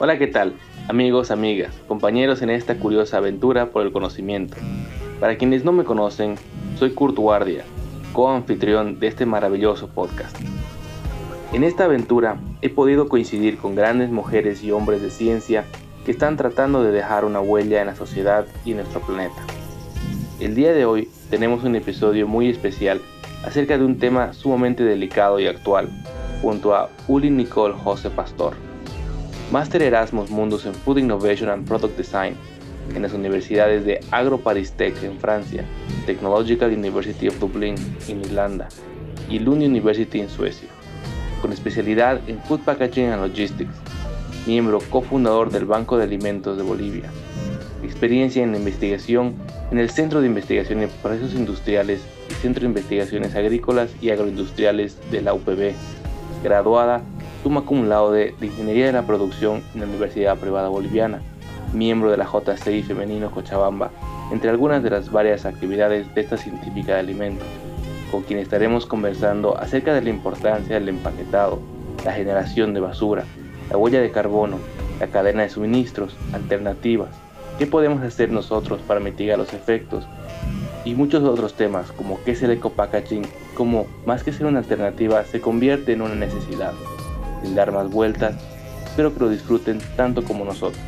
Hola, ¿qué tal? Amigos, amigas, compañeros en esta curiosa aventura por el conocimiento. Para quienes no me conocen, soy Kurt Guardia, co-anfitrión de este maravilloso podcast. En esta aventura he podido coincidir con grandes mujeres y hombres de ciencia que están tratando de dejar una huella en la sociedad y en nuestro planeta. El día de hoy tenemos un episodio muy especial acerca de un tema sumamente delicado y actual, junto a Uli Nicole José Pastor Master Erasmus Mundus en Food Innovation and Product Design en las universidades de Agro Paris Tech en Francia, Technological University of Dublin en Irlanda y Lund University en Suecia, con especialidad en Food Packaging and Logistics, miembro cofundador del Banco de Alimentos de Bolivia, experiencia en investigación en el Centro de Investigación en Procesos Industriales y Centro de Investigaciones Agrícolas y Agroindustriales de la UPB, graduada suma cum laude de Ingeniería de la Producción en la Universidad Privada Boliviana, miembro de la JCI Femenino Cochabamba, entre algunas de las varias actividades de esta científica de alimentos, con quien estaremos conversando acerca de la importancia del empaquetado, la generación de basura, la huella de carbono, la cadena de suministros, alternativas, qué podemos hacer nosotros para mitigar los efectos y muchos otros temas como qué es el eco-packaging, cómo más que ser una alternativa se convierte en una necesidad sin dar más vueltas. Espero que lo disfruten tanto como nosotros.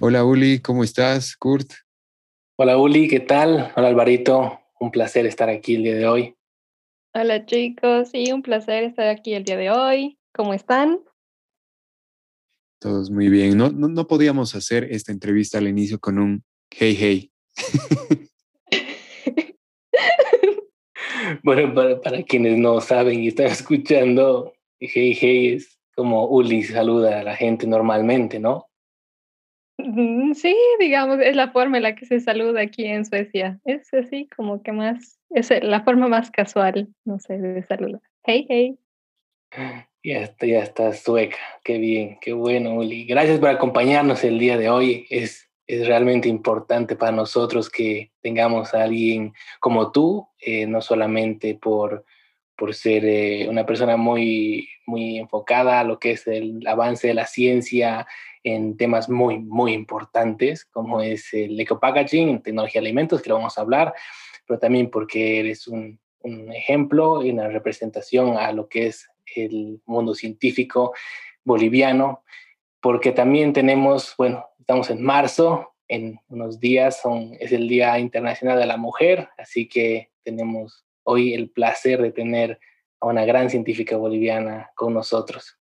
Hola Uli, ¿cómo estás? Kurt. Hola Uli, ¿qué tal? Hola Alvarito, un placer estar aquí el día de hoy. Hola chicos, sí, un placer estar aquí el día de hoy. ¿Cómo están? Todos muy bien. No, no, no podíamos hacer esta entrevista al inicio con un hey hey. bueno, para, quienes no saben y están escuchando, hey, hey es como Uli saluda a la gente normalmente, ¿no? Sí, digamos, es la forma en la que se saluda aquí en Suecia. Es así como que más, es la forma más casual, no sé, de saludar. Hey, hey. Ya está, ya está sueca. Qué bien, qué bueno, Uli. Gracias por acompañarnos el día de hoy. Es es realmente importante para nosotros que tengamos a alguien como tú, eh, no solamente por, por ser eh, una persona muy, muy enfocada a lo que es el avance de la ciencia en temas muy, muy importantes, como es el eco-packaging, tecnología de alimentos, que lo vamos a hablar, pero también porque eres un, un ejemplo y una representación a lo que es el mundo científico boliviano, porque también tenemos, bueno, estamos en marzo, en unos días son, es el Día Internacional de la Mujer, así que tenemos hoy el placer de tener a una gran científica boliviana con nosotros.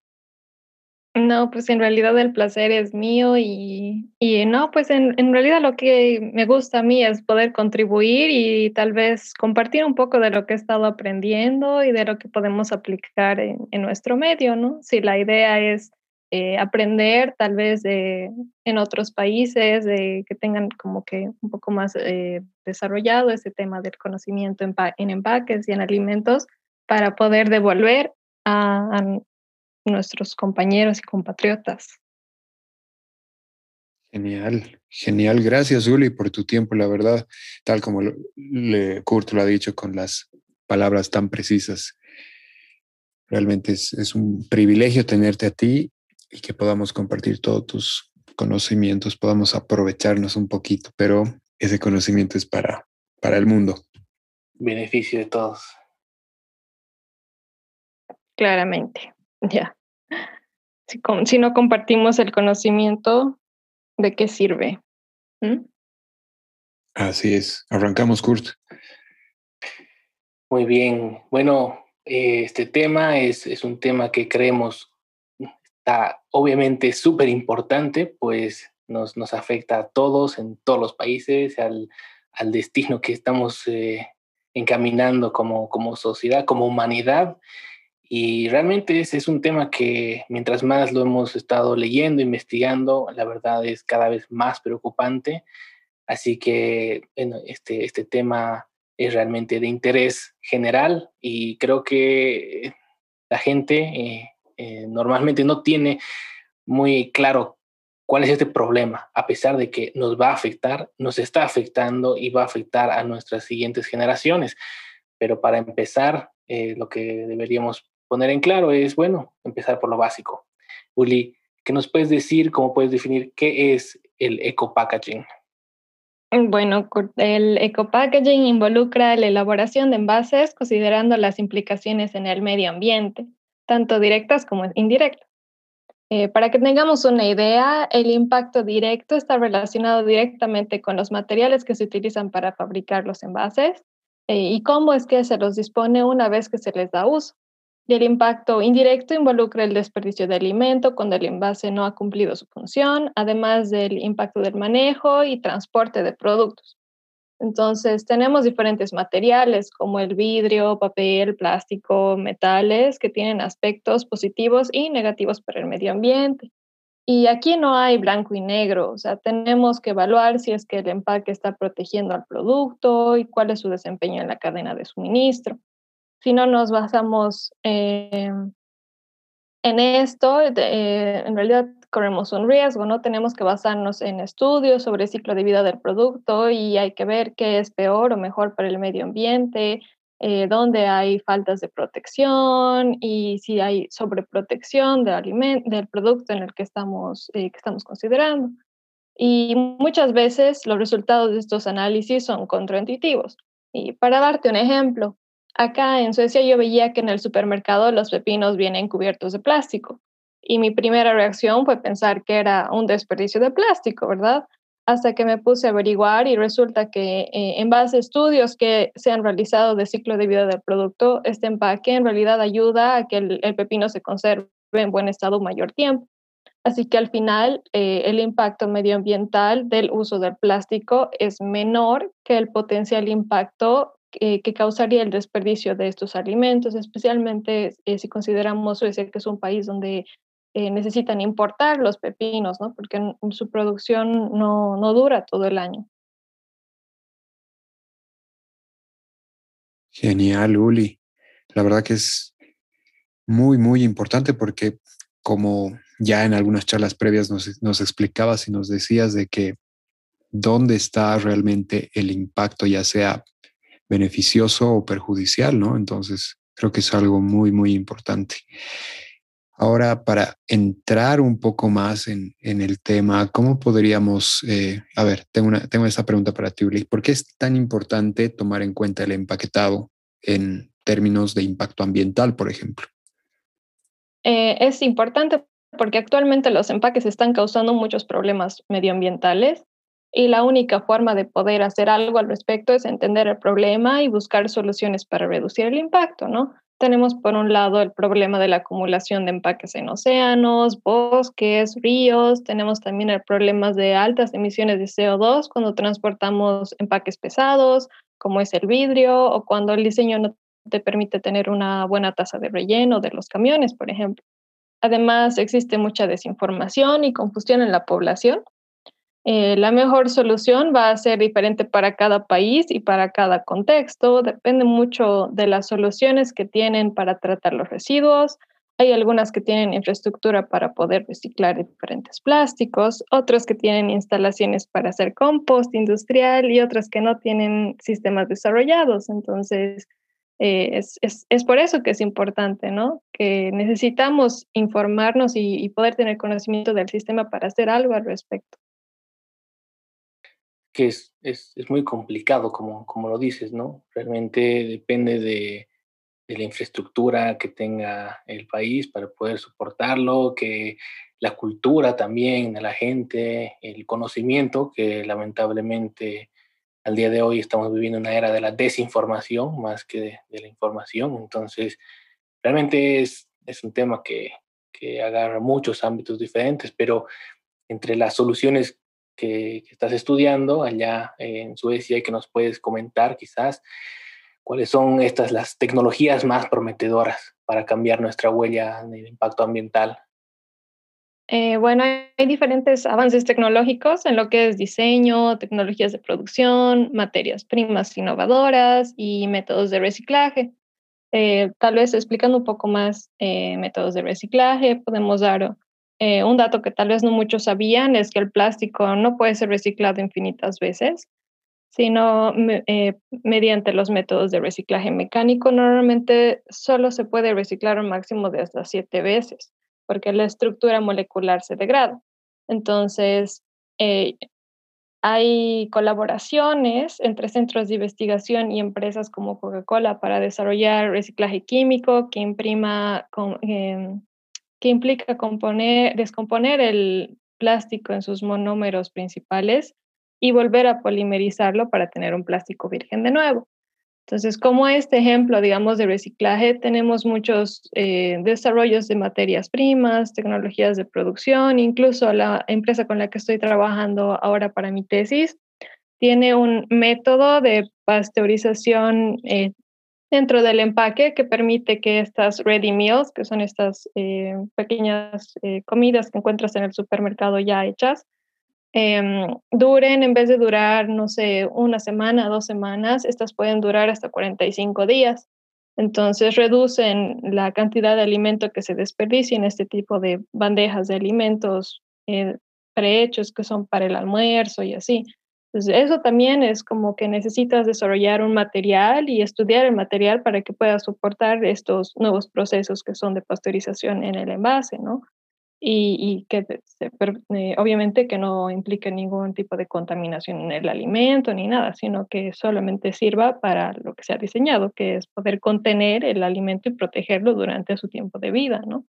No, pues en realidad el placer es mío y, no, pues en, en, realidad lo que me gusta a mí es poder contribuir y tal vez compartir un poco de lo que he estado aprendiendo y de lo que podemos aplicar en, en nuestro medio, ¿no? Si la idea es eh, aprender tal vez en otros países, de, que tengan como que un poco más eh, desarrollado ese tema del conocimiento en, en, empaques y en alimentos para poder devolver a, nuestros compañeros y compatriotas. Genial, genial. Gracias, Uli, por tu tiempo, la verdad, tal como le, Kurt lo ha dicho con las palabras tan precisas. Realmente es, es, un privilegio tenerte a ti y que podamos compartir todos tus conocimientos, podamos aprovecharnos un poquito, pero ese conocimiento es para, para el mundo. Beneficio de todos. Claramente, ya. Si, si no compartimos el conocimiento, ¿de qué sirve? ¿Mm? Así es. Arrancamos, Kurt. Muy bien. Bueno, eh, este tema es, es un tema que creemos está obviamente súper importante, pues nos, nos, afecta a todos en todos los países, al, destino que estamos eh, encaminando como, como sociedad, como humanidad. Y realmente ese es un tema que mientras más lo hemos estado leyendo, investigando, la verdad es cada vez más preocupante. Así que este, este tema es realmente de interés general y creo que la gente eh, eh, normalmente no tiene muy claro cuál es este problema, a pesar de que nos va a afectar, nos está afectando y va a afectar a nuestras siguientes generaciones. pero para empezar, eh, lo que deberíamos poner en claro es, bueno, empezar por lo básico. Uli, ¿qué nos puedes decir, cómo puedes definir qué es el eco-packaging? Bueno, el eco-packaging involucra la elaboración de envases considerando las implicaciones en el medio ambiente, tanto directas como indirectas. Eh, para que tengamos una idea, el impacto directo está relacionado directamente con los materiales que se utilizan para fabricar los envases eh, y cómo es que se los dispone una vez que se les da uso. Y el impacto indirecto involucra el desperdicio de alimento cuando el envase no ha cumplido su función, además del impacto del manejo y transporte de productos. Entonces, tenemos diferentes materiales como el vidrio, papel, plástico, metales, que tienen aspectos positivos y negativos para el medio ambiente. Y aquí no hay blanco y negro, o sea, tenemos que evaluar si es que el empaque está protegiendo al producto y cuál es su desempeño en la cadena de suministro. Si no nos basamos en esto, eh, en realidad corremos un riesgo, ¿no? Tenemos que basarnos en estudios sobre el ciclo de vida del producto y hay que ver qué es peor o mejor para el medio ambiente, eh, dónde hay faltas de protección y si hay sobreprotección del, del producto en el que estamos, eh, que estamos considerando. Y muchas veces los resultados de estos análisis son contraintuitivos. Y para darte un ejemplo, acá en Suecia yo veía que en el supermercado los pepinos vienen cubiertos de plástico y mi primera reacción fue pensar que era un desperdicio de plástico, ¿verdad? Hasta que me puse a averiguar y resulta que eh, en base a estudios que se han realizado de ciclo de vida del producto, este empaque en realidad ayuda a que el, pepino se conserve en buen estado mayor tiempo. Así que al final eh, el impacto medioambiental del uso del plástico es menor que el potencial impacto que causaría el desperdicio de estos alimentos, especialmente eh, si consideramos Suecia que es un país donde eh, necesitan importar los pepinos, ¿no? Porque su producción no, no dura todo el año. Genial, Uli. La verdad que es muy, muy importante porque como ya en algunas charlas previas nos, nos, explicabas y nos decías de que dónde está realmente el impacto, ya sea beneficioso o perjudicial, ¿no? Entonces, creo que es algo muy, muy importante. Ahora, para entrar un poco más en, el tema, ¿cómo podríamos, eh, a ver, tengo, una, tengo esta pregunta para ti, Uli, ¿por qué es tan importante tomar en cuenta el empaquetado en términos de impacto ambiental, por ejemplo? Eh, es importante porque actualmente los empaques están causando muchos problemas medioambientales y la única forma de poder hacer algo al respecto es entender el problema y buscar soluciones para reducir el impacto, ¿no? Tenemos por un lado el problema de la acumulación de empaques en océanos, bosques, ríos. Tenemos también el de altas emisiones de CO2 cuando transportamos empaques pesados, como es el vidrio, o cuando el diseño no te permite tener una buena tasa de relleno de los camiones, por ejemplo. Además, existe mucha desinformación y confusión en la población eh, la mejor solución va a ser diferente para cada país y para cada contexto. Depende mucho de las soluciones que tienen para tratar los residuos. Hay algunas que tienen infraestructura para poder reciclar diferentes plásticos, otras que tienen instalaciones para hacer compost industrial y otras que no tienen sistemas desarrollados. Entonces, eh, es, es, es, por eso que es importante, ¿no? Que necesitamos informarnos y, y poder tener conocimiento del sistema para hacer algo al respecto que es, es, es, muy complicado, como, como lo dices, ¿no? Realmente depende de, de, la infraestructura que tenga el país para poder soportarlo, que la cultura también de la gente, el conocimiento, que lamentablemente al día de hoy estamos viviendo una era de la desinformación más que de, de la información. Entonces, realmente es, es un tema que, que agarra muchos ámbitos diferentes, pero entre las soluciones que, estás estudiando allá en Suecia y que nos puedes comentar quizás cuáles son estas las tecnologías más prometedoras para cambiar nuestra huella de impacto ambiental. Eh, bueno, hay diferentes avances tecnológicos en lo que es diseño, tecnologías de producción, materias primas innovadoras y métodos de reciclaje. Eh, tal vez explicando un poco más eh, métodos de reciclaje, podemos dar eh, un dato que tal vez no muchos sabían es que el plástico no puede ser reciclado infinitas veces. sino eh, mediante los métodos de reciclaje mecánico. Normalmente solo se puede reciclar un máximo de hasta siete veces, porque la estructura molecular se degrada. Entonces, eh, hay colaboraciones entre centros de investigación y empresas como Coca-Cola para desarrollar reciclaje químico que, imprima, em, que implica componer, descomponer el plástico en sus monómeros principales y volver a polimerizarlo para tener un plástico virgen de nuevo. Entonces, como este ejemplo, digamos, de reciclaje, tenemos muchos eh, desarrollos de materias primas, tecnologías de producción, incluso la empresa con la que estoy trabajando ahora para mi tesis tiene un método de pasteurización eh, dentro del empaque que permite que estas ready meals, que son estas eh, pequeñas comidas que encuentras en el supermercado ya hechas, Em, duren, en vez de durar, no sé, una semana, dos semanas, estas pueden durar hasta 45 días. Entonces reducen la cantidad de alimento que se desperdicia en este tipo de bandejas de alimentos eh, prehechos que son para el almuerzo y así. Entonces eso también es como que necesitas desarrollar un material y estudiar el material para que pueda soportar estos nuevos procesos que son de pasteurización en el envase, ¿no? y, que eh, obviamente que no implique ningún tipo de contaminación en el alimento ni nada, sino que solamente sirva para lo que se ha diseñado, que es poder contener el alimento y protegerlo durante su tiempo de vida, ¿no?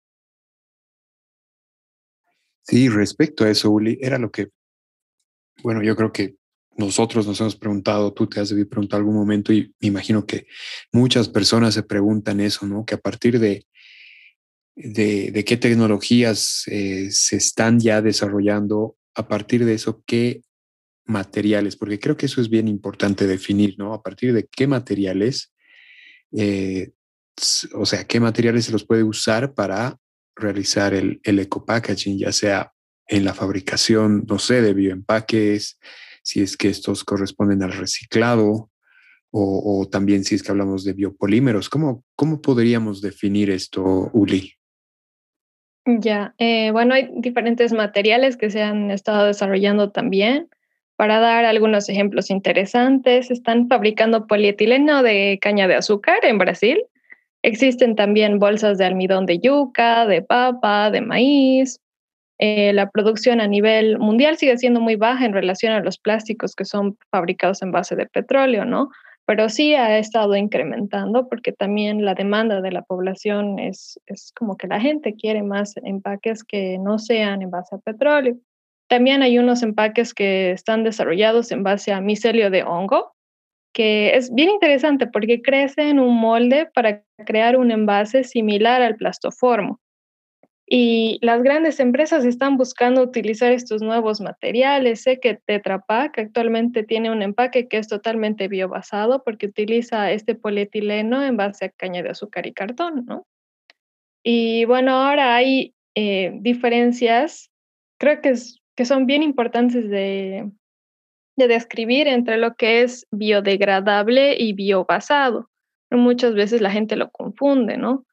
Sí, respecto a eso, Uli, era lo que, bueno, yo creo que nosotros nos hemos preguntado, tú te has debido preguntar algún momento y me imagino que muchas personas se preguntan eso, ¿no? Que a partir de, de, qué tecnologías eh, se están ya desarrollando, a partir de eso, qué materiales, porque creo que eso es bien importante definir, ¿no? A partir de qué materiales, eh, o sea, qué materiales se los puede usar para realizar el, el eco-packaging, ya sea en la fabricación, no sé, de bioempaques, si es que estos corresponden al reciclado, o, también si es que hablamos de biopolímeros. ¿Cómo, cómo podríamos definir esto, Uli? Ya, eh, bueno, hay diferentes materiales que se han estado desarrollando también. Para dar algunos ejemplos interesantes, están fabricando polietileno de caña de azúcar en Brasil. Existen también bolsas de almidón de yuca, de papa, de maíz. Eh, la producción a nivel mundial sigue siendo muy baja en relación a los plásticos que son fabricados en base de petróleo, ¿no? pero sí ha estado incrementando porque también la demanda de la población es, es como que la gente quiere más empaques que no sean en base a petróleo. También hay unos empaques que están desarrollados en base a micelio de hongo, que es bien interesante porque crece en un molde para crear un envase similar al plastoformo. Y las grandes empresas están buscando utilizar estos nuevos materiales. Sé que Tetra Pak actualmente tiene un empaque que es totalmente biobasado porque utiliza este polietileno en base a caña de azúcar y cartón, ¿no? Y bueno, ahora hay eh, diferencias, creo que, que son bien importantes de, de describir entre lo que es biodegradable y biobasado. Muchas veces la gente lo confunde, ¿no?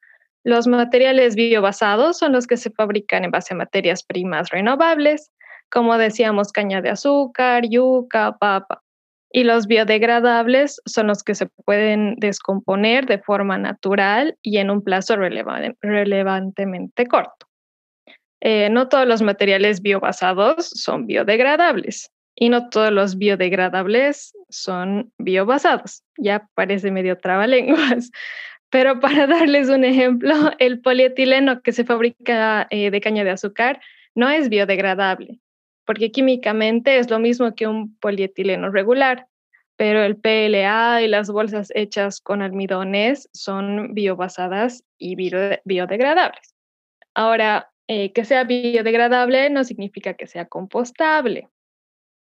Los materiales biobasados son los que se fabrican en base a materias primas renovables, como decíamos, caña de azúcar, yuca, papa. Y los biodegradables son los que se pueden descomponer de forma natural y en un plazo relevantemente corto. Eh, no todos los materiales biobasados son biodegradables y no todos los biodegradables son biobasados. Ya parece medio trabalenguas, pero para darles un ejemplo, el polietileno que se fabrica eh, de caña de azúcar no es biodegradable, porque químicamente es lo mismo que un polietileno regular, pero el PLA y las bolsas hechas con almidones son biobasadas y biodegradables. Ahora, eh, que sea biodegradable no significa que sea compostable.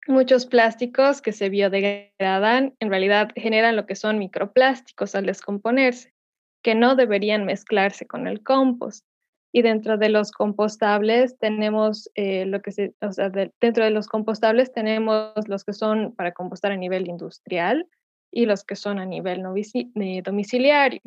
Muchos plásticos que se biodegradan en realidad generan lo que son microplásticos al descomponerse que no deberían mezclarse con el compost. Y dentro de los compostables tenemos eh, lo que se, o sea, dentro de los compostables tenemos los que son para compostar a nivel industrial y los que son a nivel eh, domiciliario.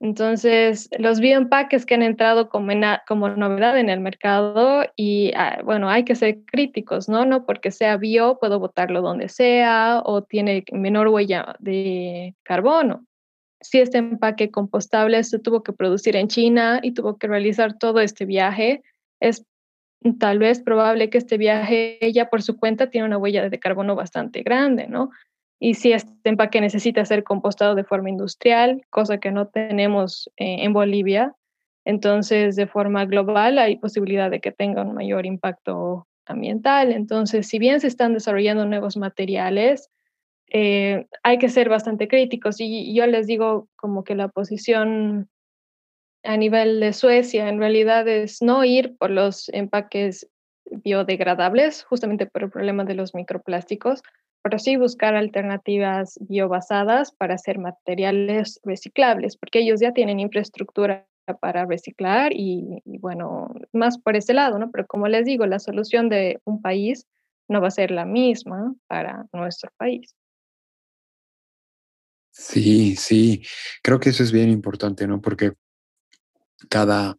Entonces, los bioempaques que han entrado como, como novedad en el mercado y, ah, bueno, hay que ser críticos, ¿no? No porque sea bio, puedo botarlo donde sea o tiene menor huella de carbono. Si este empaque compostable se tuvo que producir en China y tuvo que realizar todo este viaje, es tal vez probable que este viaje ya por su cuenta tiene una huella de carbono bastante grande, ¿no? Y si este empaque necesita ser compostado de forma industrial, cosa que no tenemos eh, en Bolivia, entonces de forma global hay posibilidad de que tenga un mayor impacto ambiental. Entonces, si bien se están desarrollando nuevos materiales, eh, hay que ser bastante críticos. Y yo les digo como que la posición a nivel de Suecia en realidad es no ir por los empaques biodegradables, justamente por el problema de los microplásticos, pero sí buscar alternativas biobasadas para hacer materiales reciclables, porque ellos ya tienen infraestructura para reciclar y, bueno, más por ese lado, ¿no? Pero como les digo, la solución de un país no va a ser la misma para nuestro país. Sí, sí, creo que eso es bien importante, ¿no? Porque cada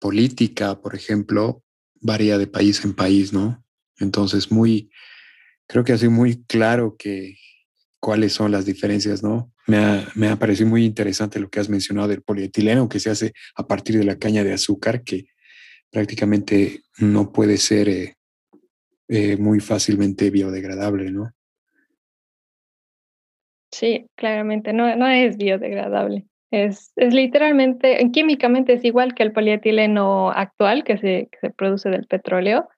política, por ejemplo, varía de país en país, ¿no? Entonces, muy, creo que sido muy claro que cuáles son las diferencias, ¿no? Me ha, me ha parecido muy interesante lo que has mencionado del polietileno que se hace a partir de la caña de azúcar, que prácticamente no puede ser eh, eh, muy fácilmente biodegradable, ¿no? Sí, claramente, no, no es biodegradable. Es, es, literalmente, químicamente es igual que el polietileno actual que se, que se produce del petróleo,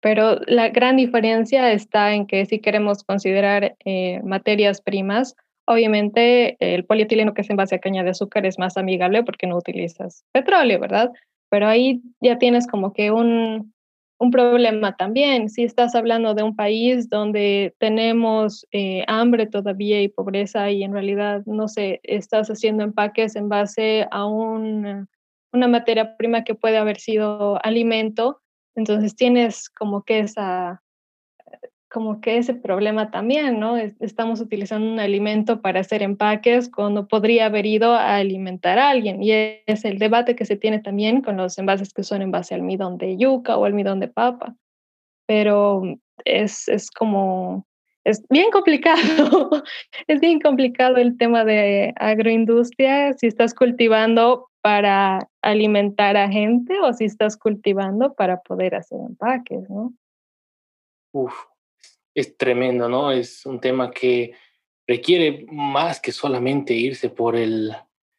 pero la gran diferencia está en que si queremos considerar eh, materias primas, obviamente el polietileno que es en a caña de azúcar es más amigable porque no utilizas petróleo, ¿verdad? Pero ahí ya tienes como que un, un problema también. Si estás hablando de un país donde tenemos eh, hambre todavía y pobreza y en realidad, no sé, estás haciendo empaques en base a un, una materia prima que puede haber sido alimento, entonces tienes como que esa como que ese problema también, ¿no? Estamos utilizando un alimento para hacer empaques cuando podría haber ido a alimentar a alguien. Y es el debate que se tiene también con los envases que son en base al almidón de yuca o almidón de papa. Pero es, es como, es bien complicado, es bien complicado el tema de agroindustria, si estás cultivando para alimentar a gente o si estás cultivando para poder hacer empaques, ¿no? Uf, es tremendo, ¿no? Es un tema que requiere más que solamente irse por el...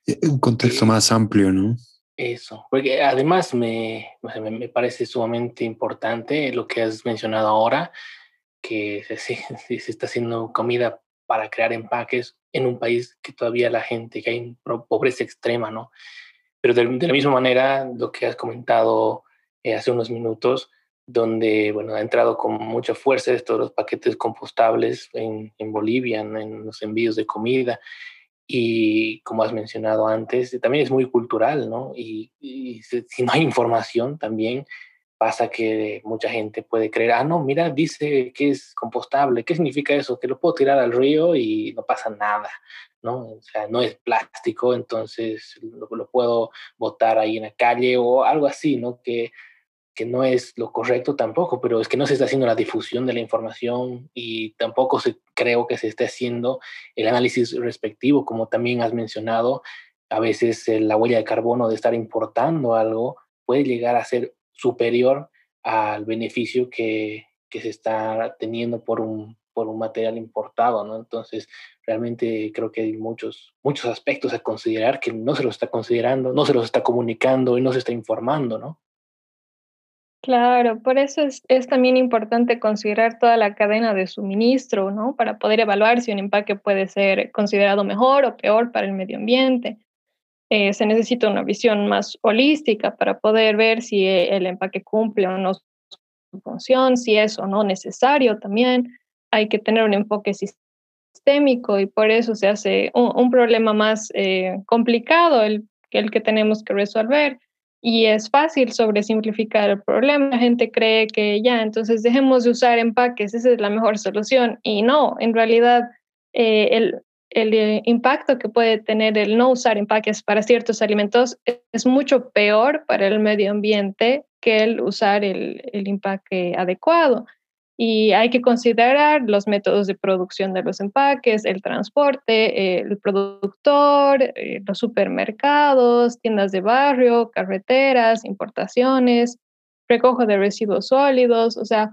Eh, un contexto más amplio, ¿no? Eso, porque además me, me parece sumamente importante lo que has mencionado ahora, que se, se, está haciendo comida para crear empaques en un país que todavía la gente, que hay pobreza extrema, ¿no? Pero de, la misma manera, lo que has comentado eh, hace unos minutos, donde bueno, ha entrado con mucha fuerza estos los paquetes compostables en, en Bolivia, en los envíos de comida. Y como has mencionado antes, también es muy cultural, ¿no? Y, y si no hay información también, pasa que mucha gente puede creer, ah, no, mira, dice que es compostable, ¿qué significa eso? Que lo puedo tirar al río y no pasa nada. ¿no? O sea, no es plástico, entonces lo, lo, puedo botar ahí en la calle o algo así, ¿no? Que, que no es lo correcto tampoco, pero es que no se está haciendo la difusión de la información y tampoco se, creo que se esté haciendo el análisis respectivo, como también has mencionado, a veces eh, la huella de carbono de estar importando algo puede llegar a ser superior al beneficio que, que se está teniendo por un, por un material importado, ¿no? Entonces, realmente creo que hay muchos, muchos aspectos a considerar que no se los está considerando, no se los está comunicando y no se está informando, ¿no? Claro, por eso es, es también importante considerar toda la cadena de suministro, ¿no? Para poder evaluar si un empaque puede ser considerado mejor o peor para el medio ambiente. Eh, se necesita una visión más holística para poder ver si el empaque cumple o no su función, si es o no necesario también hay que tener un enfoque sistémico y por eso se hace un, problema más eh, complicado el, el que tenemos que resolver. Y es fácil sobresimplificar el problema. La gente cree que ya, entonces dejemos de usar empaques, esa es la mejor solución. Y no, en realidad eh, el, el impacto que puede tener el no usar empaques para ciertos alimentos es mucho peor para el medio ambiente que el usar el, el empaque adecuado. Y hay que considerar los métodos de producción de los empaques, el transporte, el productor, eh, los supermercados, tiendas de barrio, carreteras, importaciones, recojo de residuos sólidos. O sea,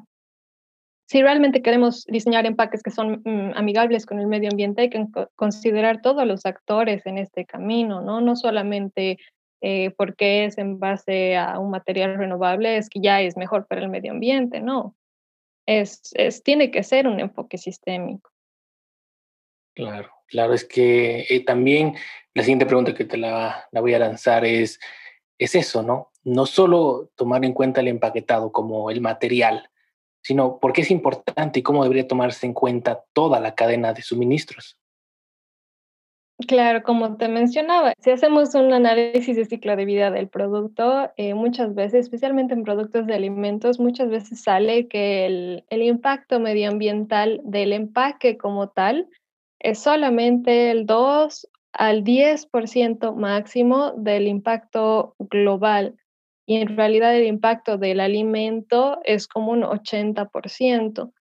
si realmente queremos diseñar empaques que son mm, amigables con el medio ambiente, hay que considerar todos los actores en este camino, ¿no? No solamente eh, porque es en base a un material renovable, es que ya es mejor para el medio ambiente, no es, es, tiene que ser un enfoque sistémico. Claro, claro, es que eh, también la siguiente pregunta que te la, la, voy a lanzar es, es eso, ¿no? No solo tomar en cuenta el empaquetado como el material, sino por qué es importante y cómo debería tomarse en cuenta toda la cadena de suministros. Claro, como te mencionaba, si hacemos un análisis de ciclo de vida del producto, eh, muchas veces, especialmente en productos de alimentos, muchas veces sale que el, el, impacto medioambiental del empaque como tal es solamente el 2 al 10% máximo del impacto global. Y en realidad el impacto del alimento es como un 80%.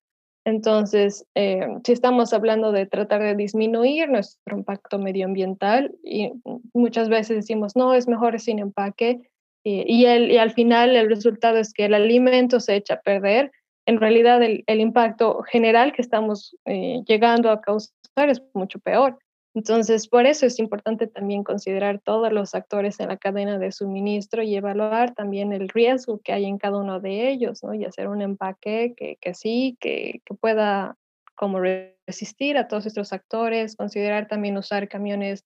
Entonces, eh, si estamos hablando de tratar de disminuir nuestro impacto medioambiental, y muchas veces decimos, no, es mejor sin empaque, y, el, y al final el resultado es que el alimento se echa a perder, en realidad el, el impacto general que estamos eh, llegando a causar es mucho peor. Entonces, por eso es importante también considerar todos los actores en la cadena de suministro y evaluar también el riesgo que hay en cada uno de ellos, ¿no? Y hacer un empaque que, que sí, que, que pueda como resistir a todos estos actores, considerar también usar camiones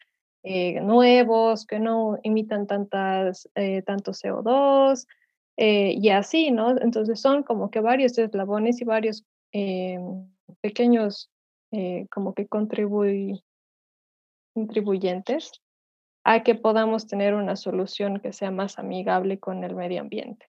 eh, nuevos que no imitan tantas, eh, tanto CO2 eh, y así, ¿no? Entonces son como que varios eslabones y varios pequeños como que contribuyen contribuyentes a que podamos tener una solución que sea más amigable con el medio ambiente.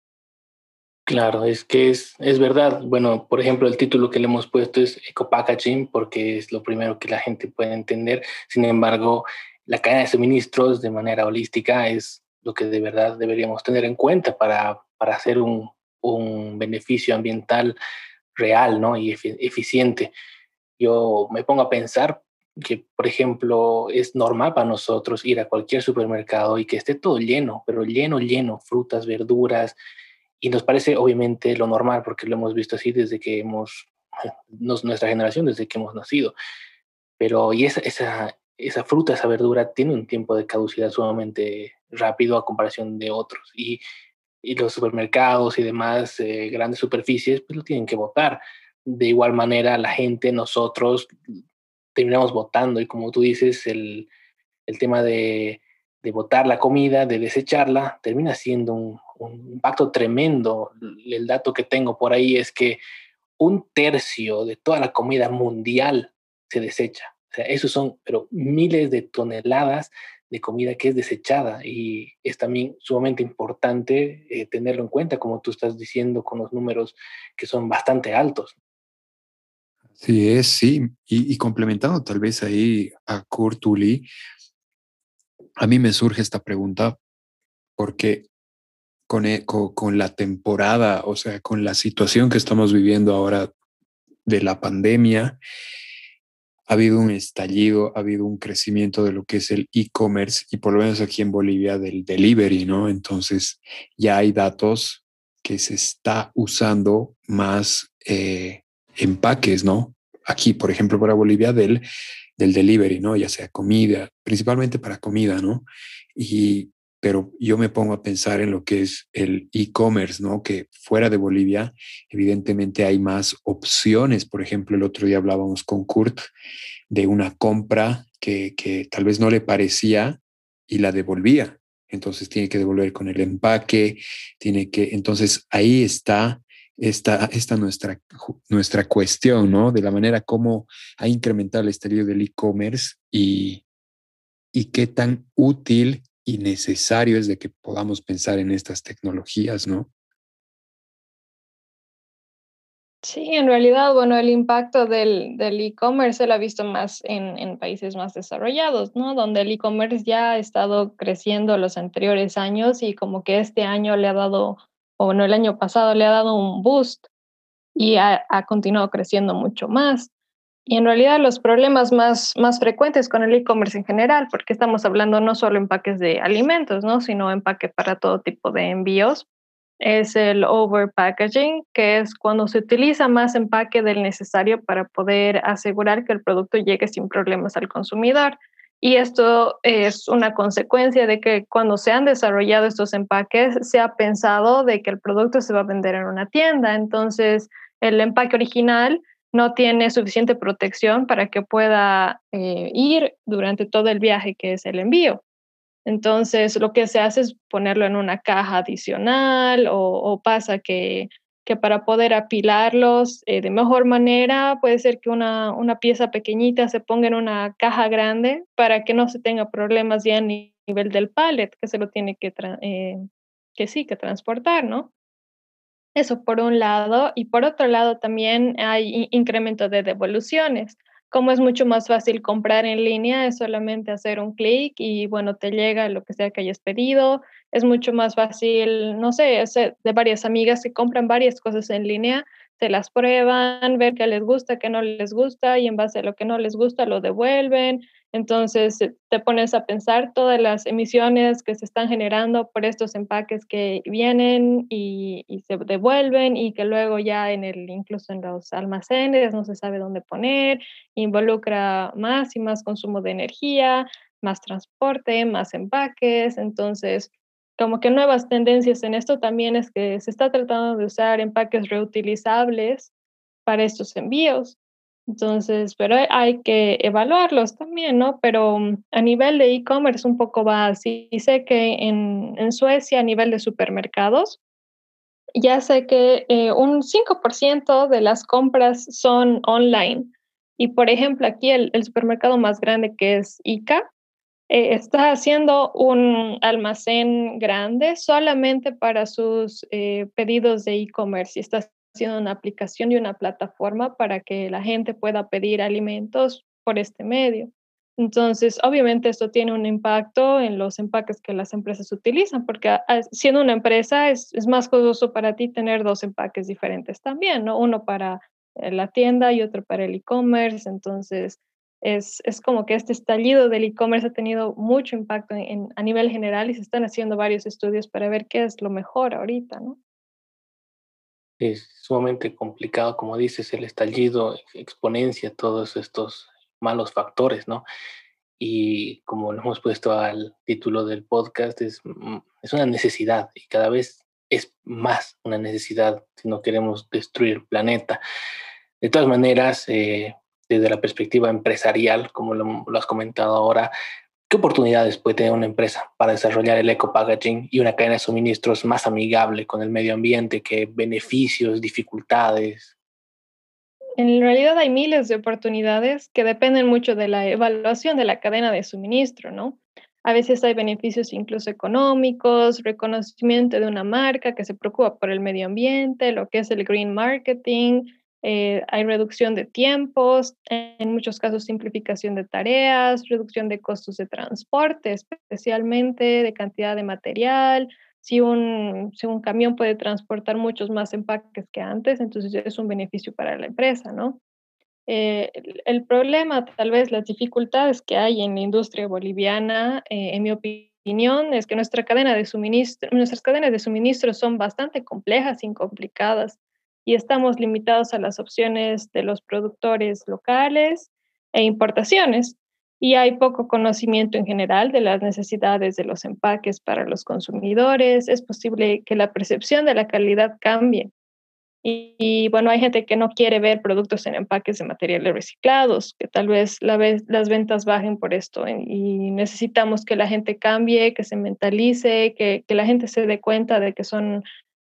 Claro, es que es, es verdad. Bueno, por ejemplo, el título que le hemos puesto es eco-packaging porque es lo primero que la gente puede entender. Sin embargo, la cadena de suministros de manera holística es lo que de verdad deberíamos tener en cuenta para, para hacer un, un beneficio ambiental real ¿no? y eficiente. Yo me pongo a pensar, que, por ejemplo, es normal para nosotros ir a cualquier supermercado y que esté todo lleno, pero lleno, lleno, frutas, verduras, y nos parece obviamente lo normal porque lo hemos visto así desde que hemos, nuestra generación, desde que hemos nacido. Pero y esa, esa, esa fruta, esa verdura tiene un tiempo de caducidad sumamente rápido a comparación de otros. Y, y los supermercados y demás eh, grandes superficies, pues lo tienen que votar. De igual manera, la gente, nosotros, terminamos votando y como tú dices, el, el tema de, de botar la comida, de desecharla, termina siendo un, impacto tremendo. El dato que tengo por ahí es que un tercio de toda la comida mundial se desecha. O sea, esos son, pero miles de toneladas de comida que es desechada y es también sumamente importante eh, tenerlo en cuenta, como tú estás diciendo, con los números que son bastante altos. Sí, es, sí. Y, complementando tal vez ahí a Kurt a mí me surge esta pregunta porque con, e, con, la temporada, o sea, con la situación que estamos viviendo ahora de la pandemia, ha habido un estallido, ha habido un crecimiento de lo que es el e-commerce y por lo menos aquí en Bolivia del delivery, ¿no? Entonces ya hay datos que se está usando más eh, empaques, ¿no? Aquí, por ejemplo, para Bolivia, del, del delivery, ¿no? Ya sea comida, principalmente para comida, ¿no? Y, pero yo me pongo a pensar en lo que es el e-commerce, ¿no? Que fuera de Bolivia, evidentemente hay más opciones. Por ejemplo, el otro día hablábamos con Kurt de una compra que, que tal vez no le parecía y la devolvía. Entonces tiene que devolver con el empaque, tiene que, entonces ahí está esta, esta nuestra, nuestra cuestión, ¿no? De la manera como ha incrementado el estadio del e-commerce y, y qué tan útil y necesario es de que podamos pensar en estas tecnologías, ¿no? Sí, en realidad, bueno, el impacto del e-commerce se lo ha visto más en, en, países más desarrollados, ¿no? Donde el e-commerce ya ha estado creciendo los anteriores años y como que este año le ha dado, o no, el año pasado le ha dado un boost y ha, continuado creciendo mucho más. Y en realidad los problemas más, más frecuentes con el e-commerce en general, porque estamos hablando no solo empaques de alimentos, ¿no? sino empaque para todo tipo de envíos, es el overpackaging, que es cuando se utiliza más empaque del necesario para poder asegurar que el producto llegue sin problemas al consumidor. Y esto es una consecuencia de que cuando se han desarrollado estos empaques, se ha pensado de que el producto se va a vender en una tienda. Entonces, el empaque original no tiene suficiente protección para que pueda eh, ir durante todo el viaje que es el envío. Entonces, lo que se hace es ponerlo en una caja adicional o, pasa que, que, para poder apilarlos eh, de mejor manera, puede ser que una, una, pieza pequeñita se ponga en una caja grande para que no se tenga problemas ya a nivel del pallet, que se lo tiene que, eh, que sí, que transportar, ¿no? Eso por un lado. Y por otro lado también hay incremento de devoluciones como es mucho más fácil comprar en línea, es solamente hacer un clic y bueno, te llega lo que sea que hayas pedido. Es mucho más fácil, no sé, de varias amigas que compran varias cosas en línea, se las prueban, ver qué les gusta, qué no les gusta y en base a lo que no les gusta lo devuelven. Entonces eh, te pones a pensar todas las emisiones que se están generando por estos empaques que vienen y, se devuelven y que luego ya en el, incluso en los almacenes no se sabe dónde poner, involucra más y más consumo de energía, más transporte, más empaques. Entonces, como que nuevas tendencias en esto también es que se está tratando de usar empaques reutilizables para estos envíos. Entonces, pero hay que evaluarlos también, ¿no? Pero mm, a nivel de e-commerce un poco va así. Y sé que en, en, Suecia, a nivel de supermercados, ya sé que eh, un 5% de las compras son online. Y por ejemplo, aquí el, el supermercado más grande que es ICA, eh, está haciendo un almacén grande solamente para sus eh, pedidos de e-commerce y está haciendo una aplicación y una plataforma para que la gente pueda pedir alimentos por este medio. Entonces, obviamente esto tiene un impacto en los empaques que las empresas utilizan, porque siendo una empresa es, es más costoso para ti tener dos empaques diferentes también, ¿no? Uno para eh, la tienda y otro para el e-commerce. Entonces, es, es, como que este estallido del e-commerce ha tenido mucho impacto en, a nivel general y se están haciendo varios estudios para ver qué es lo mejor ahorita, ¿no? es sumamente complicado, como dices, el estallido exponencia todos estos malos factores, ¿no? Y como lo hemos puesto al título del podcast, es, mm, es una necesidad y cada vez es más una necesidad si no queremos destruir el planeta. De todas maneras, eh, desde la perspectiva empresarial, como lo, has comentado ahora, ¿Qué oportunidades puede tener una empresa para desarrollar el eco-packaging y una cadena de suministros más amigable con el medio ambiente? ¿Qué beneficios, dificultades? En realidad hay miles de oportunidades que dependen mucho de la evaluación de la cadena de suministro, ¿no? A veces hay beneficios incluso económicos, reconocimiento de una marca que se preocupa por el medio ambiente, lo que es el green marketing, eh, hay reducción de tiempos, en muchos casos simplificación de tareas, reducción de costos de transporte, especialmente de cantidad de material. Si un, si un camión puede transportar muchos más empaques que antes, entonces es un beneficio para la empresa, ¿no? Eh, el, problema, tal vez las dificultades que hay en la industria boliviana, eh, en mi opinión, es que nuestra cadena de suministro, nuestras cadenas de suministro son bastante complejas y complicadas y estamos limitados a las opciones de los productores locales e importaciones. Y hay poco conocimiento en general de las necesidades de los empaques para los consumidores. Es posible que la percepción de la calidad cambie. Y, bueno, hay gente que no quiere ver productos en empaques de materiales reciclados, que tal vez la vez, las ventas bajen por esto. Y necesitamos que la gente cambie, que se mentalice, que, que la gente se dé cuenta de que son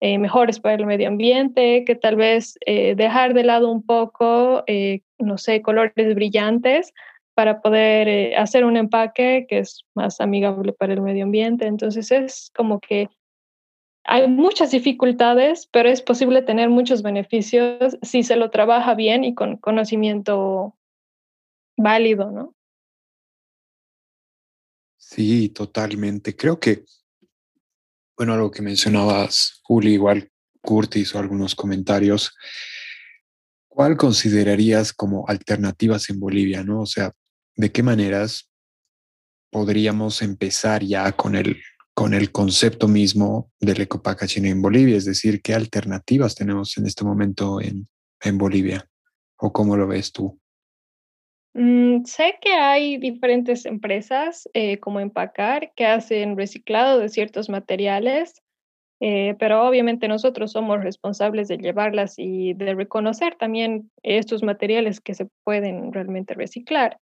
eh, mejores para el medio ambiente, que tal vez eh, dejar de lado un poco, eh, no sé, colores brillantes para poder hacer un empaque que es más amigable para el medio ambiente. Entonces es como que hay muchas dificultades, pero es posible tener muchos beneficios si se lo trabaja bien y con conocimiento válido, ¿no? Sí, totalmente. Creo que, bueno, algo que mencionabas, Juli, igual Curtis o algunos comentarios, ¿cuál considerarías como alternativas en Bolivia, no? O sea, ¿de qué maneras podríamos empezar ya con el, con el concepto mismo del ecopackaging en Bolivia? Es decir, ¿qué alternativas tenemos en este momento en, en Bolivia? ¿O cómo lo ves tú? Mm, sé que hay diferentes empresas eh, como Empacar que hacen reciclado de ciertos materiales, eh, pero obviamente nosotros somos responsables de llevarlas y de reconocer también estos materiales que se pueden realmente reciclar.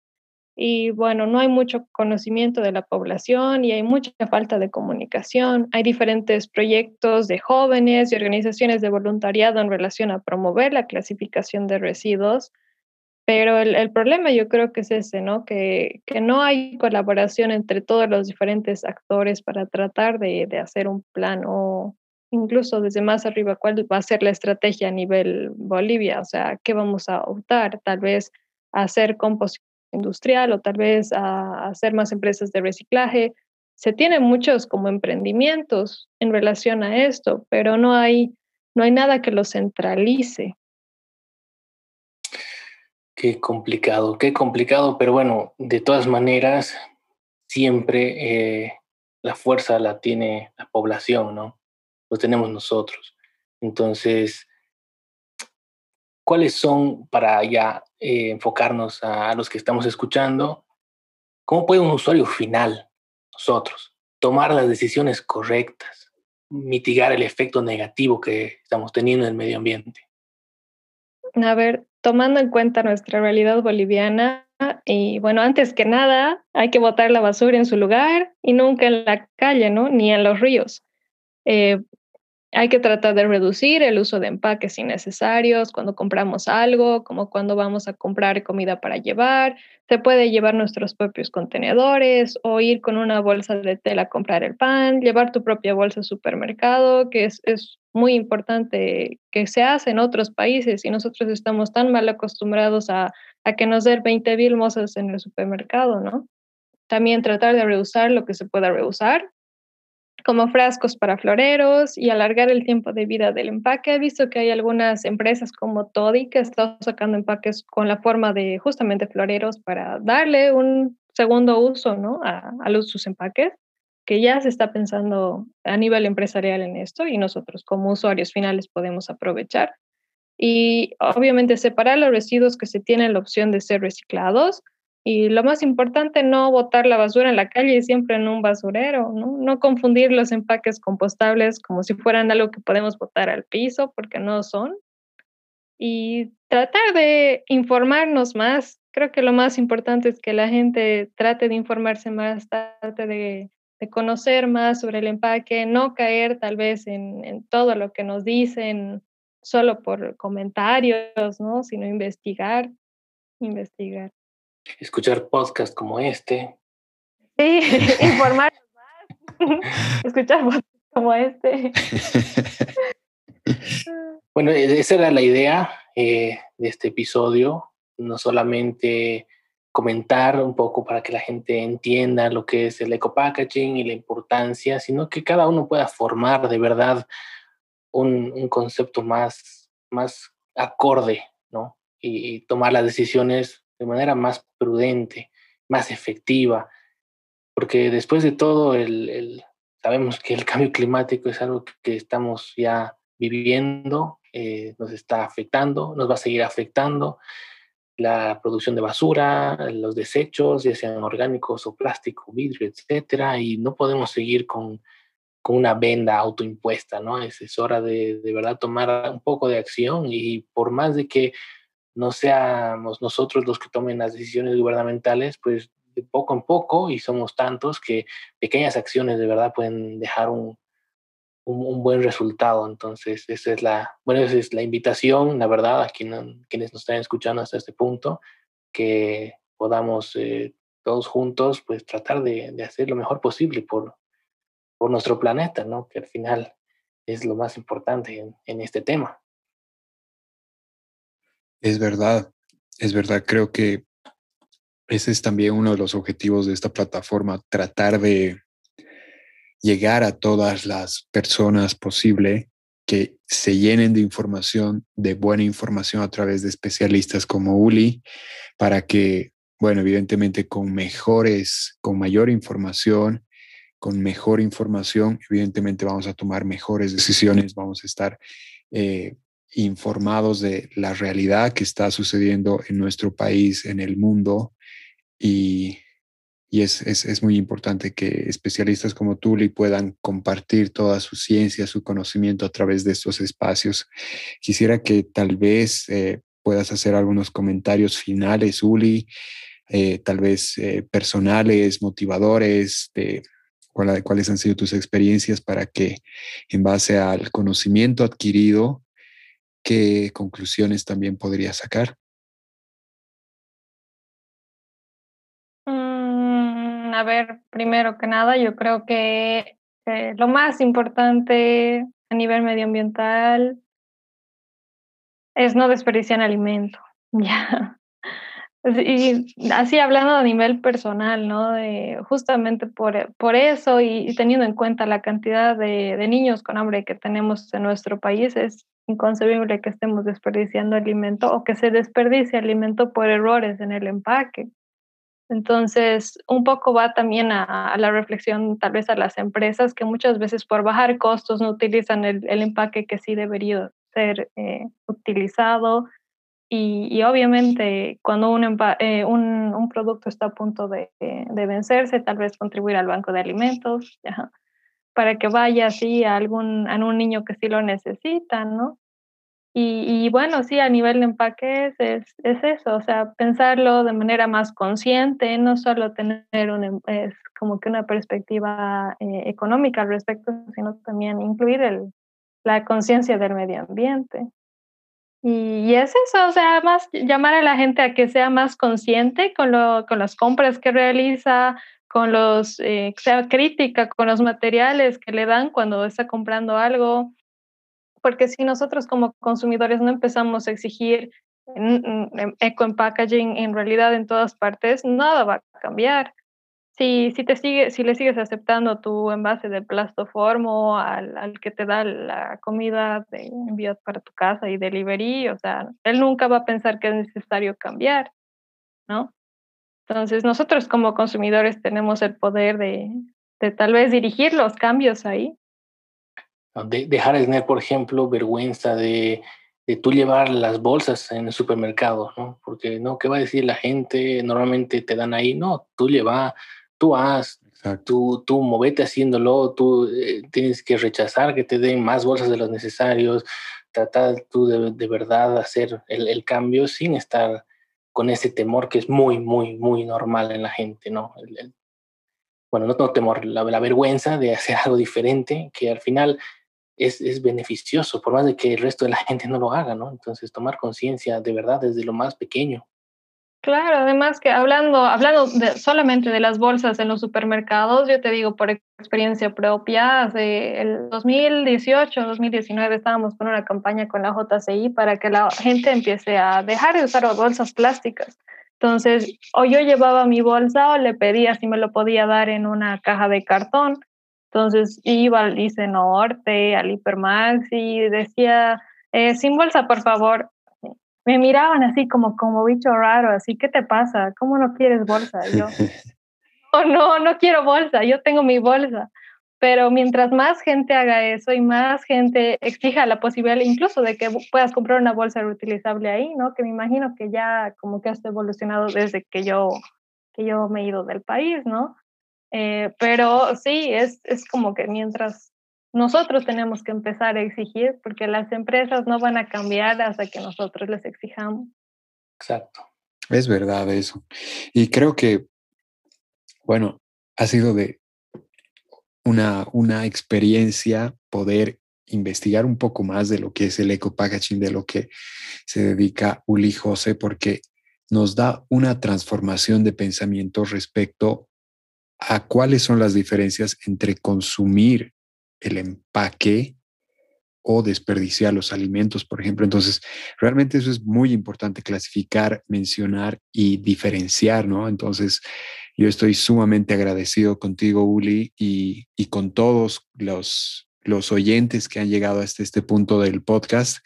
Y bueno, no hay mucho conocimiento de la población y hay mucha falta de comunicación. Hay diferentes proyectos de jóvenes y organizaciones de voluntariado en relación a promover la clasificación de residuos pero el, el, problema yo creo que es ese, ¿no? Que, que, no hay colaboración entre todos los diferentes actores para tratar de, de, hacer un plan o incluso desde más arriba, cuál va a ser la estrategia a nivel Bolivia, o sea, qué vamos a optar, tal vez hacer composición industrial o tal vez a hacer más empresas de reciclaje. Se tienen muchos como emprendimientos en relación a esto, pero no hay, no hay nada que lo centralice. Qué complicado, qué complicado, pero bueno, de todas maneras, siempre eh, la fuerza la tiene la población, ¿no? Lo tenemos nosotros. Entonces, ¿cuáles son, para ya eh, enfocarnos a, los que estamos escuchando, cómo puede un usuario final, nosotros, tomar las decisiones correctas, mitigar el efecto negativo que estamos teniendo en el medio ambiente? A ver, tomando en cuenta nuestra realidad boliviana, y bueno, antes que nada, hay que botar la basura en su lugar y nunca en la calle, ¿no? Ni en los ríos. Eh, hay que tratar de reducir el uso de empaques innecesarios cuando compramos algo, como cuando vamos a comprar comida para llevar. Se puede llevar nuestros propios contenedores o ir con una bolsa de tela a comprar el pan, llevar tu propia bolsa al supermercado, que es, es muy importante que se hace en otros países y nosotros estamos tan mal acostumbrados a, a que nos den 20 mil mozas en el supermercado, ¿no? También tratar de reusar lo que se pueda reusar, como frascos para floreros y alargar el tiempo de vida del empaque. He visto que hay algunas empresas como Toddy que están sacando empaques con la forma de justamente floreros para darle un segundo uso ¿no? a, a los, sus empaques, que ya se está pensando a nivel empresarial en esto y nosotros como usuarios finales podemos aprovechar. Y obviamente separar los residuos que se tienen la opción de ser reciclados y lo más importante, no botar la basura en la calle y siempre en un basurero, ¿no? No confundir los empaques compostables como si fueran algo que podemos botar al piso, porque no son. Y tratar de informarnos más. Creo que lo más importante es que la gente trate de informarse más, trate de, de conocer más sobre el empaque, no caer tal vez en, en todo lo que nos dicen solo por comentarios, ¿no? Sino investigar, investigar escuchar podcasts como este. Sí, informarnos más, escuchar podcasts como este. bueno, e-, esa era la idea eh, de este episodio, no solamente comentar un poco para que la gente entienda lo que es el eco-packaging y la importancia, sino que cada uno pueda formar de verdad un, un concepto más, más acorde, ¿no? Y, y tomar las decisiones de manera más prudente, más efectiva, porque después de todo, el, el, sabemos que el cambio climático es algo que estamos ya viviendo, eh, nos está afectando, nos va a seguir afectando la producción de basura, los desechos, ya sean orgánicos o plástico, vidrio, etcétera, y no podemos seguir con, con una venda autoimpuesta, ¿no? Es, es hora de, de verdad tomar un poco de acción y por más de que no seamos nosotros los que tomen las decisiones gubernamentales, pues de poco en poco, y somos tantos que pequeñas acciones de verdad pueden dejar un, un, buen resultado. Entonces, esa es la, bueno, esa es la invitación, la verdad, a quienes nos están escuchando hasta este punto, que podamos eh, todos juntos, pues tratar de, de, hacer lo mejor posible por, por nuestro planeta, ¿no? Que al final es lo más importante en, este tema. Es verdad, es verdad. Creo que ese es también uno de los objetivos de esta plataforma, tratar de llegar a todas las personas posible que se llenen de información, de buena información a través de especialistas como Uli, para que, bueno, evidentemente con mejores, con mayor información, con mejor información, evidentemente vamos a tomar mejores decisiones, vamos a estar eh, informados de la realidad que está sucediendo en nuestro país, en el mundo, y y es, es, es, muy importante que especialistas como tú le puedan compartir toda su ciencia, su conocimiento a través de estos espacios. Quisiera que tal vez eh, puedas hacer algunos comentarios finales, Uli, eh, tal vez eh, personales, motivadores, de cuáles han sido tus experiencias para que en base al conocimiento adquirido, qué conclusiones también podrías sacar. A ver, primero que nada, yo creo que eh, lo más importante a nivel medioambiental es no desperdiciar alimento. Ya. Y así hablando a nivel personal, ¿no? De, justamente por, por eso y, teniendo en cuenta la cantidad de, de, niños con hambre que tenemos en nuestro país, es inconcebible que estemos desperdiciando alimento o que se desperdicie alimento por errores en el empaque. Entonces, un poco va también a, la reflexión tal vez a las empresas que muchas veces por bajar costos no utilizan el, empaque que sí debería ser eh, utilizado. Y, obviamente cuando eh, un, un, producto está a punto de, de, vencerse, tal vez contribuir al banco de alimentos, para que vaya así a, algún, a un niño que sí lo necesita, ¿no? Y, bueno, sí, a nivel de empaques es, es, eso, o sea, pensarlo de manera más consciente, no solo tener un, es como que una perspectiva eh, económica al respecto, sino también incluir el, la conciencia del medio ambiente. Y, es eso, o sea, más llamar a la gente a que sea más consciente con, lo, con las compras que realiza, con los, eh, sea crítica con los materiales que le dan cuando está comprando algo, porque si nosotros como consumidores no empezamos a exigir eco en packaging en realidad en todas partes, nada va a cambiar. Si, si, te sigue, si le sigues aceptando tu envase de plastoformo al, al que te da la comida de para tu casa y delivery, o sea, él nunca va a pensar que es necesario cambiar, ¿no? Entonces, nosotros como consumidores tenemos el poder de, de tal vez dirigir los cambios ahí de, dejar de tener, por ejemplo, vergüenza de, de tú llevar las bolsas en el supermercado, ¿no? Porque, ¿no? ¿Qué va a decir la gente? Normalmente te dan ahí, no, tú lleva, tú haz, tú, tú movete haciéndolo, tú eh, tienes que rechazar que te den más bolsas de los necesarios, tratar tú de, de verdad hacer el, el, cambio sin estar con ese temor que es muy, muy, muy normal en la gente, ¿no? bueno, no tengo temor, la, la vergüenza de hacer algo diferente, que al final es, es, beneficioso, por más de que el resto de la gente no lo haga, ¿no? Entonces, tomar conciencia de verdad desde lo más pequeño. Claro, además que hablando, hablando solamente de las bolsas en los supermercados, yo te digo por experiencia propia, hace el 2018, 2019 estábamos con una campaña con la JCI para que la gente empiece a dejar de usar bolsas plásticas. Entonces, o yo llevaba mi bolsa o le pedía si me lo podía dar en una caja de cartón entonces iba al ICE Norte, al Hipermax y decía, eh, sin bolsa, por favor. Me miraban así como, como bicho raro, así, ¿qué te pasa? ¿Cómo no quieres bolsa? yo, oh, no, no quiero bolsa, yo tengo mi bolsa. Pero mientras más gente haga eso y más gente exija la posibilidad incluso de que puedas comprar una bolsa reutilizable ahí, ¿no? Que me imagino que ya como que ha evolucionado desde que yo, que yo me he ido del país, ¿no? Eh, pero sí, es, es como que mientras nosotros tenemos que empezar a exigir, porque las empresas no van a cambiar hasta que nosotros les exijamos. Exacto. Es verdad eso. Y creo que, bueno, ha sido de una, una experiencia poder investigar un poco más de lo que es el eco packaging, de lo que se dedica Uli José, porque nos da una transformación de pensamiento respecto a cuáles son las diferencias entre consumir el empaque o desperdiciar los alimentos, por ejemplo. Entonces, realmente eso es muy importante clasificar, mencionar y diferenciar, ¿no? Entonces, yo estoy sumamente agradecido contigo, Uli, y, y con todos los, los oyentes que han llegado hasta este punto del podcast,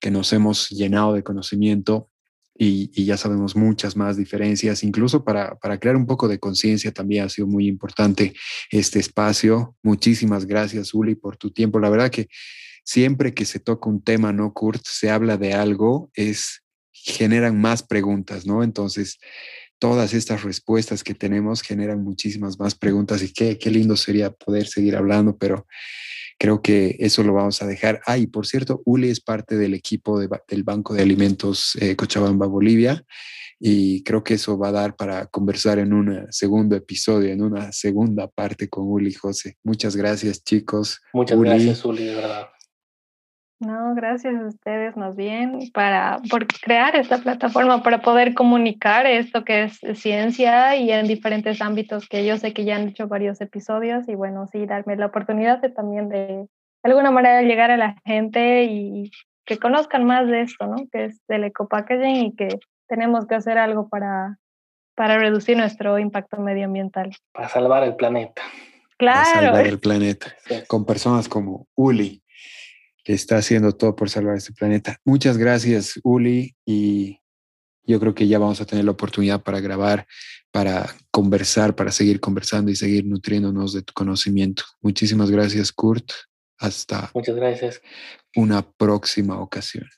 que nos hemos llenado de conocimiento y, ya sabemos muchas más diferencias, incluso para, para crear un poco de conciencia también ha sido muy importante este espacio. Muchísimas gracias, Uli, por tu tiempo. La verdad que siempre que se toca un tema, ¿no, Kurt? Se habla de algo, es, generan más preguntas, ¿no? Entonces, todas estas respuestas que tenemos generan muchísimas más preguntas y qué, qué lindo sería poder seguir hablando, pero creo que eso lo vamos a dejar. Ah, y por cierto, Uli es parte del equipo del Banco de Alimentos eh, Cochabamba, Bolivia, y creo que eso va a dar para conversar en un segundo episodio, en una segunda parte con Uli José. Muchas gracias, chicos. Muchas gracias, Uli, de verdad. No, gracias a ustedes más bien para, por crear esta plataforma para poder comunicar esto que es ciencia y en diferentes ámbitos que yo sé que ya han hecho varios episodios y bueno, sí, darme la oportunidad de también de, de alguna manera llegar a la gente y que conozcan más de esto, ¿no? Que es del ecopackaging y que tenemos que hacer algo para, para reducir nuestro impacto medioambiental. Para salvar el planeta. Claro. Para salvar el planeta. Con personas como Uli que está haciendo todo por salvar este planeta. Muchas gracias, Uli, y yo creo que ya vamos a tener la oportunidad para grabar, para conversar, para seguir conversando y seguir nutriéndonos de tu conocimiento. Muchísimas gracias, Kurt. Hasta Muchas gracias. una próxima ocasión.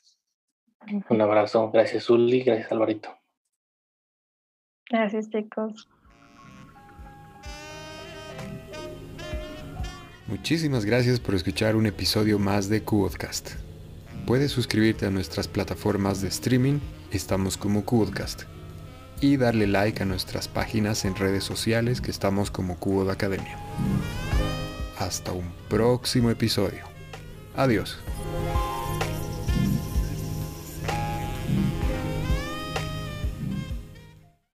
Un abrazo. Gracias, Uli. Gracias, Alvarito. Gracias, chicos. Muchísimas gracias por escuchar un episodio más de Qodcast. Puedes suscribirte a nuestras plataformas de streaming, estamos como Qodcast, y darle like a nuestras páginas en redes sociales que estamos como Qod Academia. Hasta un próximo episodio. Adiós.